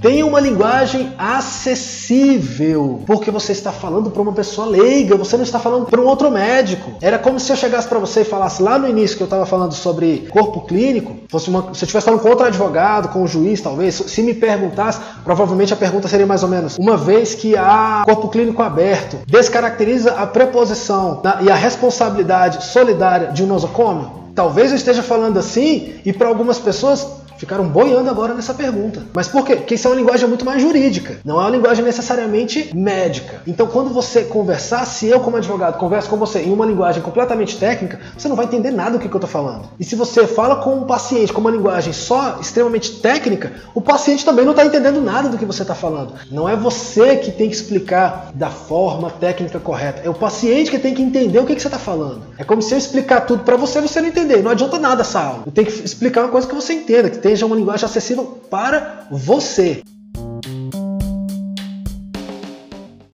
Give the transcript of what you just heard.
Tenha uma linguagem acessível, porque você está falando para uma pessoa leiga, você não está falando para um outro médico. Era como se eu chegasse para você e falasse lá no início que eu estava falando sobre corpo clínico, fosse uma, se eu estivesse falando com outro advogado, com um juiz, talvez, se me perguntasse, provavelmente a pergunta seria mais ou menos: uma vez que há corpo clínico aberto, descaracteriza a preposição e a responsabilidade solidária de um nosocômio? Talvez eu esteja falando assim e para algumas pessoas ficaram boiando agora nessa pergunta. Mas por quê? Porque isso é uma linguagem muito mais jurídica, não é uma linguagem necessariamente médica. Então, quando você conversar, se eu, como advogado, converso com você em uma linguagem completamente técnica, você não vai entender nada do que, eu estou falando. E se você fala com um paciente com uma linguagem só extremamente técnica, o paciente também não está entendendo nada do que você está falando. Não é você que tem que explicar da forma técnica correta, é o paciente que tem que entender o que, que você está falando. É como se eu explicar tudo para você você não entender. Não adianta nada essa aula. Eu tenho que explicar uma coisa que você entenda, que esteja uma linguagem acessível para você.